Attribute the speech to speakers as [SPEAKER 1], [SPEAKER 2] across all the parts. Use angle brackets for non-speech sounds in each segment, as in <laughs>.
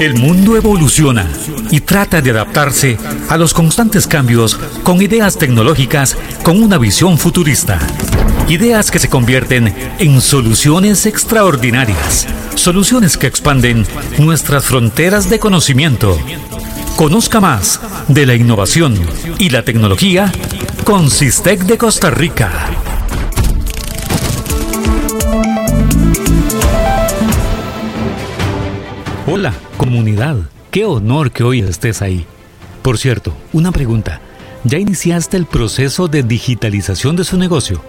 [SPEAKER 1] El mundo evoluciona y trata de adaptarse a los constantes cambios con ideas tecnológicas con una visión futurista. Ideas que se convierten en soluciones extraordinarias. Soluciones que expanden nuestras fronteras de conocimiento. Conozca más de la innovación y la tecnología con Sistec de Costa Rica. Hola, comunidad. Qué honor que hoy estés ahí. Por cierto, una pregunta. ¿Ya iniciaste el proceso de digitalización de su negocio?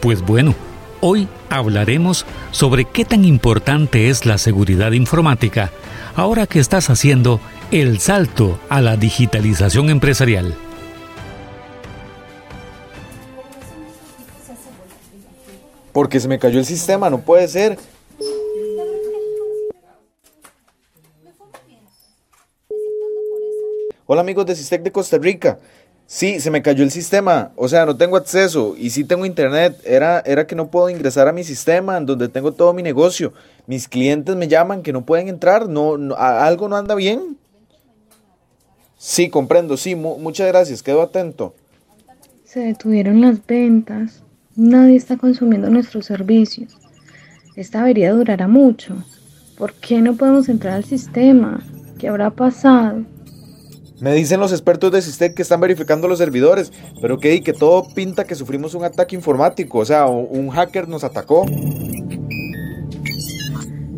[SPEAKER 1] Pues bueno, hoy hablaremos sobre qué tan importante es la seguridad informática ahora que estás haciendo el salto a la digitalización empresarial.
[SPEAKER 2] Porque se me cayó el sistema, no puede ser. Hola amigos de Sistec de Costa Rica. Sí, se me cayó el sistema, o sea, no tengo acceso y sí tengo internet. Era, era que no puedo ingresar a mi sistema en donde tengo todo mi negocio. Mis clientes me llaman que no pueden entrar, no, algo no anda bien. Sí, comprendo, sí, muchas gracias, quedo atento.
[SPEAKER 3] Se detuvieron las ventas, nadie está consumiendo nuestros servicios. Esta avería durará mucho. ¿Por qué no podemos entrar al sistema? ¿Qué habrá pasado?
[SPEAKER 2] Me dicen los expertos de Sistec que están verificando los servidores, pero que, que todo pinta que sufrimos un ataque informático, o sea, un hacker nos atacó.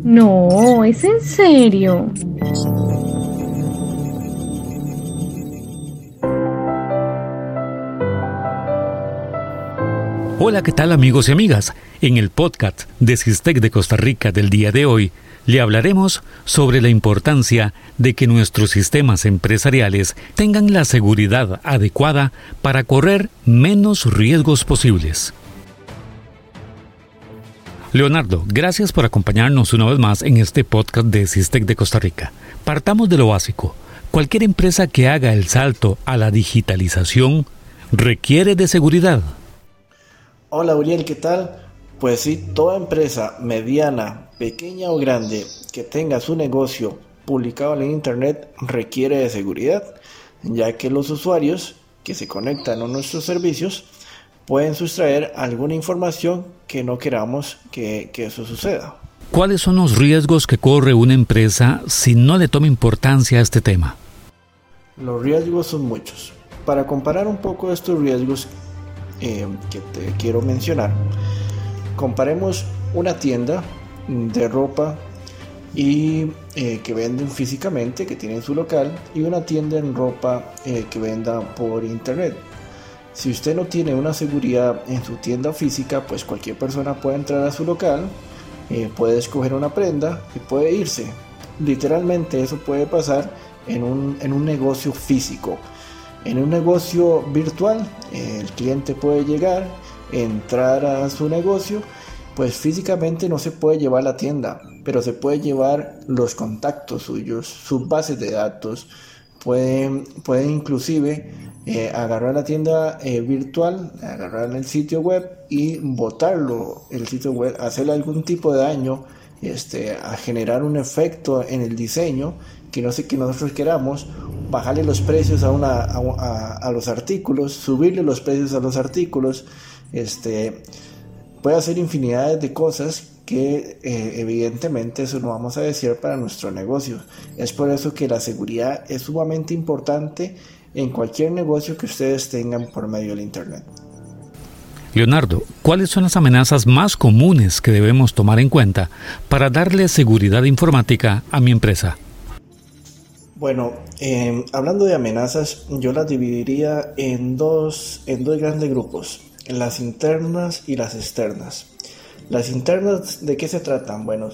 [SPEAKER 3] No, es en serio.
[SPEAKER 1] Hola, ¿qué tal amigos y amigas? En el podcast de Sistec de Costa Rica del día de hoy, le hablaremos sobre la importancia de que nuestros sistemas empresariales tengan la seguridad adecuada para correr menos riesgos posibles. Leonardo, gracias por acompañarnos una vez más en este podcast de Sistec de Costa Rica. Partamos de lo básico. Cualquier empresa que haga el salto a la digitalización requiere de seguridad.
[SPEAKER 4] Hola Uriel, ¿qué tal? Pues sí, toda empresa mediana, pequeña o grande que tenga su negocio publicado en Internet requiere de seguridad, ya que los usuarios que se conectan a nuestros servicios pueden sustraer alguna información que no queramos que, que eso suceda.
[SPEAKER 1] ¿Cuáles son los riesgos que corre una empresa si no le toma importancia a este tema?
[SPEAKER 4] Los riesgos son muchos. Para comparar un poco estos riesgos eh, que te quiero mencionar, comparemos una tienda de ropa y eh, que venden físicamente, que tienen su local, y una tienda en ropa eh, que venda por internet. Si usted no tiene una seguridad en su tienda física, pues cualquier persona puede entrar a su local, eh, puede escoger una prenda y puede irse. Literalmente eso puede pasar en un, en un negocio físico. En un negocio virtual, el cliente puede llegar, entrar a su negocio, pues físicamente no se puede llevar la tienda, pero se puede llevar los contactos suyos, sus bases de datos, puede, puede inclusive eh, agarrar la tienda eh, virtual, agarrar el sitio web y botarlo, el sitio web, hacerle algún tipo de daño, este, a generar un efecto en el diseño que no sé que nosotros queramos, bajarle los precios a, una, a los artículos, subirle los precios a los artículos, este, puede hacer infinidades de cosas que eh, evidentemente eso no vamos a decir para nuestro negocio. Es por eso que la seguridad es sumamente importante en cualquier negocio que ustedes tengan por medio del Internet.
[SPEAKER 1] Leonardo, ¿cuáles son las amenazas más comunes que debemos tomar en cuenta para darle seguridad informática a mi empresa?
[SPEAKER 4] Bueno, em, hablando de amenazas, yo las dividiría en dos, en dos grandes grupos las internas y las externas. Las internas, ¿de qué se tratan? Bueno,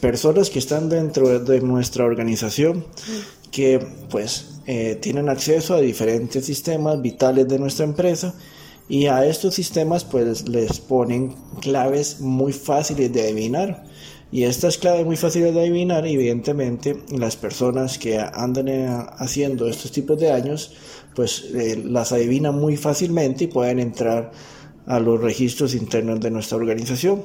[SPEAKER 4] personas que están dentro de nuestra organización que pues eh, tienen acceso a diferentes sistemas vitales de nuestra empresa y a estos sistemas pues les ponen claves muy fáciles de adivinar y estas claves muy fáciles de adivinar evidentemente las personas que andan eh, haciendo estos tipos de daños pues eh, las adivinan muy fácilmente y pueden entrar a los registros internos de nuestra organización.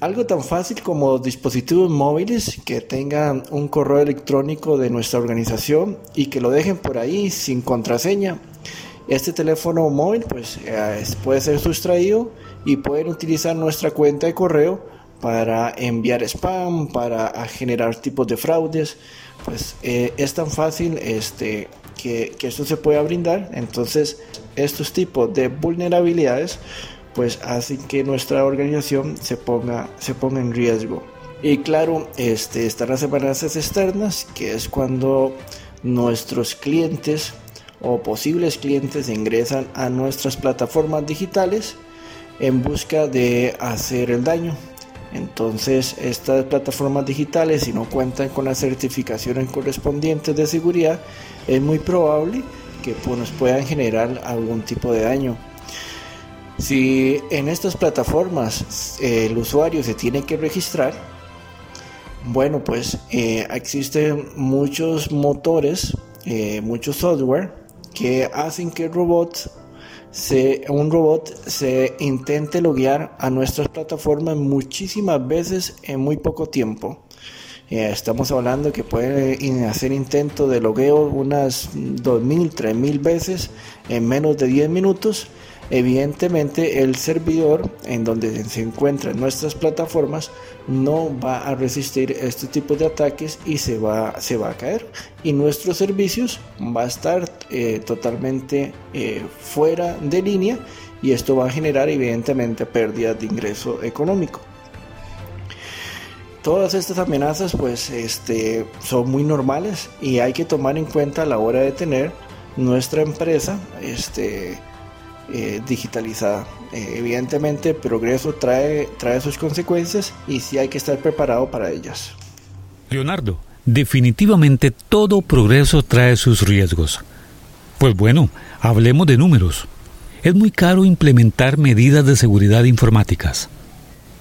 [SPEAKER 4] algo tan fácil como dispositivos móviles que tengan un correo electrónico de nuestra organización y que lo dejen por ahí sin contraseña. Este teléfono móvil pues eh, puede ser sustraído y pueden utilizar nuestra cuenta de correo para enviar spam, para generar tipos de fraudes. Pues eh, es tan fácil este, que, que esto se pueda brindar. Entonces estos tipos de vulnerabilidades pues hacen que nuestra organización se ponga, se ponga en riesgo. Y claro, este, están las amenazas externas, que es cuando nuestros clientes o posibles clientes ingresan a nuestras plataformas digitales en busca de hacer el daño. Entonces, estas plataformas digitales, si no cuentan con las certificaciones correspondientes de seguridad, es muy probable que pues, nos puedan generar algún tipo de daño. Si en estas plataformas eh, el usuario se tiene que registrar, bueno, pues eh, existen muchos motores, eh, mucho software que hacen que el robot se, un robot se intente loguear a nuestras plataformas muchísimas veces en muy poco tiempo. estamos hablando que puede hacer intento de logueo unas 2.000, 3.000 veces en menos de 10 minutos Evidentemente el servidor en donde se encuentran nuestras plataformas no va a resistir este tipo de ataques y se va, se va a caer. Y nuestros servicios va a estar eh, totalmente eh, fuera de línea y esto va a generar evidentemente pérdidas de ingreso económico. Todas estas amenazas pues este, son muy normales y hay que tomar en cuenta a la hora de tener nuestra empresa este, eh, digitalizada. Eh, evidentemente, progreso trae, trae sus consecuencias y sí hay que estar preparado para ellas.
[SPEAKER 1] Leonardo, definitivamente todo progreso trae sus riesgos. Pues bueno, hablemos de números. Es muy caro implementar medidas de seguridad informáticas.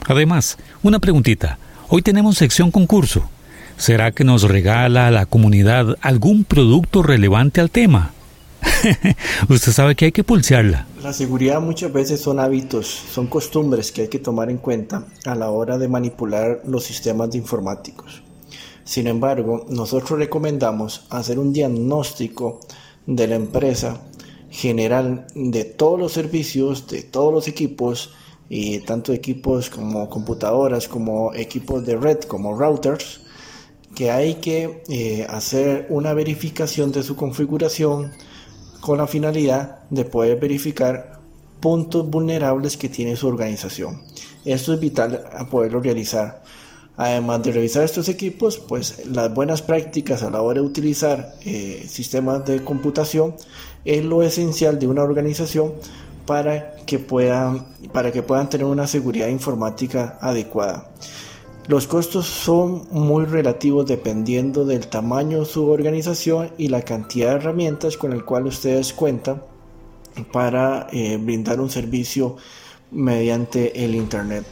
[SPEAKER 1] Además, una preguntita. Hoy tenemos sección concurso. ¿Será que nos regala a la comunidad algún producto relevante al tema? <laughs> Usted sabe que hay que pulsearla.
[SPEAKER 4] La seguridad muchas veces son hábitos, son costumbres que hay que tomar en cuenta a la hora de manipular los sistemas de informáticos. Sin embargo, nosotros recomendamos hacer un diagnóstico de la empresa general de todos los servicios, de todos los equipos, y tanto equipos como computadoras, como equipos de red, como routers, que hay que eh, hacer una verificación de su configuración, con la finalidad de poder verificar puntos vulnerables que tiene su organización. Esto es vital a poderlo realizar. Además de revisar estos equipos, pues las buenas prácticas a la hora de utilizar eh, sistemas de computación es lo esencial de una organización para que puedan, para que puedan tener una seguridad informática adecuada. Los costos son muy relativos dependiendo del tamaño su organización y la cantidad de herramientas con el cual ustedes cuentan para eh, brindar un servicio mediante el internet.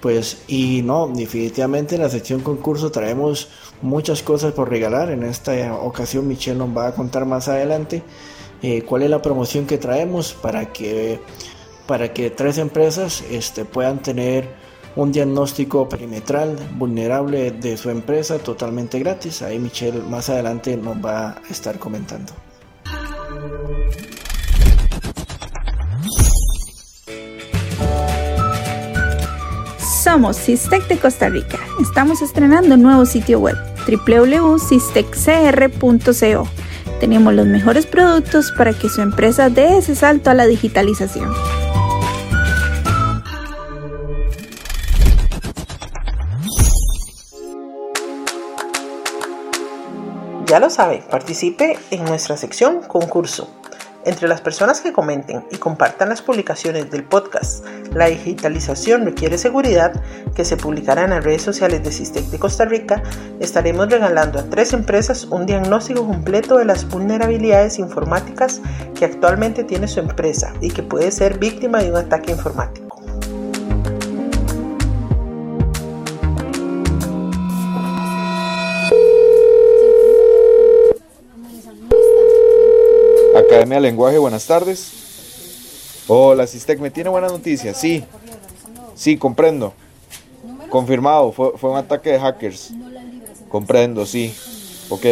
[SPEAKER 4] Pues y no, definitivamente en la sección concurso traemos muchas cosas por regalar. En esta ocasión Michelle nos va a contar más adelante eh, cuál es la promoción que traemos para que para que tres empresas este, puedan tener un diagnóstico perimetral vulnerable de su empresa totalmente gratis. Ahí Michelle más adelante nos va a estar comentando.
[SPEAKER 5] Somos Sistec de Costa Rica. Estamos estrenando un nuevo sitio web www.sisteccr.co. Tenemos los mejores productos para que su empresa dé ese salto a la digitalización.
[SPEAKER 6] Ya lo sabe, participe en nuestra sección concurso. Entre las personas que comenten y compartan las publicaciones del podcast La digitalización requiere seguridad, que se publicará en las redes sociales de Sistec de Costa Rica, estaremos regalando a tres empresas un diagnóstico completo de las vulnerabilidades informáticas que actualmente tiene su empresa y que puede ser víctima de un ataque informático.
[SPEAKER 2] Academia de Lenguaje, buenas tardes. Hola, Sistec, ¿me tiene buenas noticias? Sí. Sí, comprendo. Confirmado, fue, un ataque de hackers. Comprendo, sí. Ok.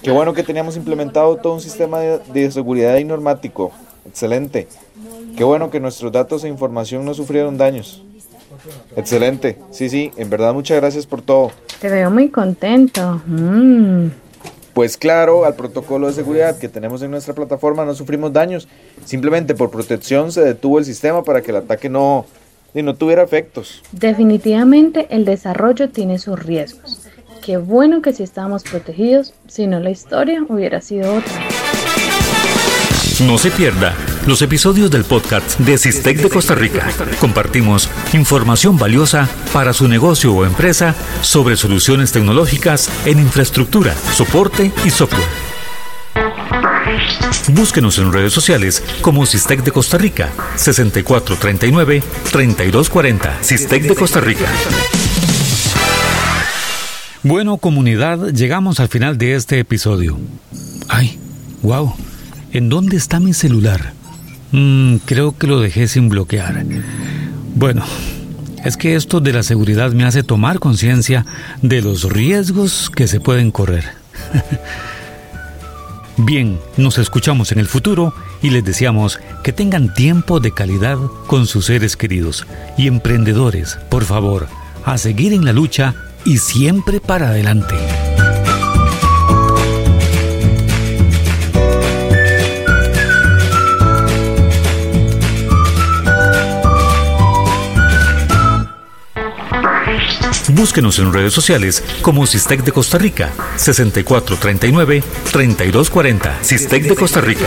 [SPEAKER 2] Qué bueno que teníamos implementado todo un sistema de, seguridad informático. Excelente. Qué bueno que nuestros datos e información no sufrieron daños. Excelente. Sí, sí, en verdad muchas gracias por todo.
[SPEAKER 3] Te veo muy contento. Mm.
[SPEAKER 2] Pues claro, al protocolo de seguridad que tenemos en nuestra plataforma no sufrimos daños. Simplemente por protección se detuvo el sistema para que el ataque no, no tuviera efectos.
[SPEAKER 3] Definitivamente el desarrollo tiene sus riesgos. Qué bueno que si estábamos protegidos, si no la historia hubiera sido otra.
[SPEAKER 1] No se pierda los episodios del podcast de Sistec de Costa Rica. Compartimos información valiosa para su negocio o empresa sobre soluciones tecnológicas en infraestructura, soporte y software. Búsquenos en redes sociales como Sistec de Costa Rica 6439-3240 Sistec de Costa Rica. Bueno, comunidad, llegamos al final de este episodio. Ay, wow. ¿En dónde está mi celular? Mm, creo que lo dejé sin bloquear. Bueno, es que esto de la seguridad me hace tomar conciencia de los riesgos que se pueden correr. <laughs> Bien, nos escuchamos en el futuro y les deseamos que tengan tiempo de calidad con sus seres queridos. Y emprendedores, por favor, a seguir en la lucha y siempre para adelante. Búsquenos en redes sociales como Sistec de Costa Rica 6439-3240 Sistec de Costa Rica.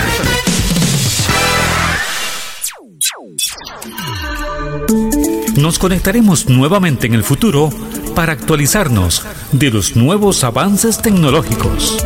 [SPEAKER 1] Nos conectaremos nuevamente en el futuro para actualizarnos de los nuevos avances tecnológicos.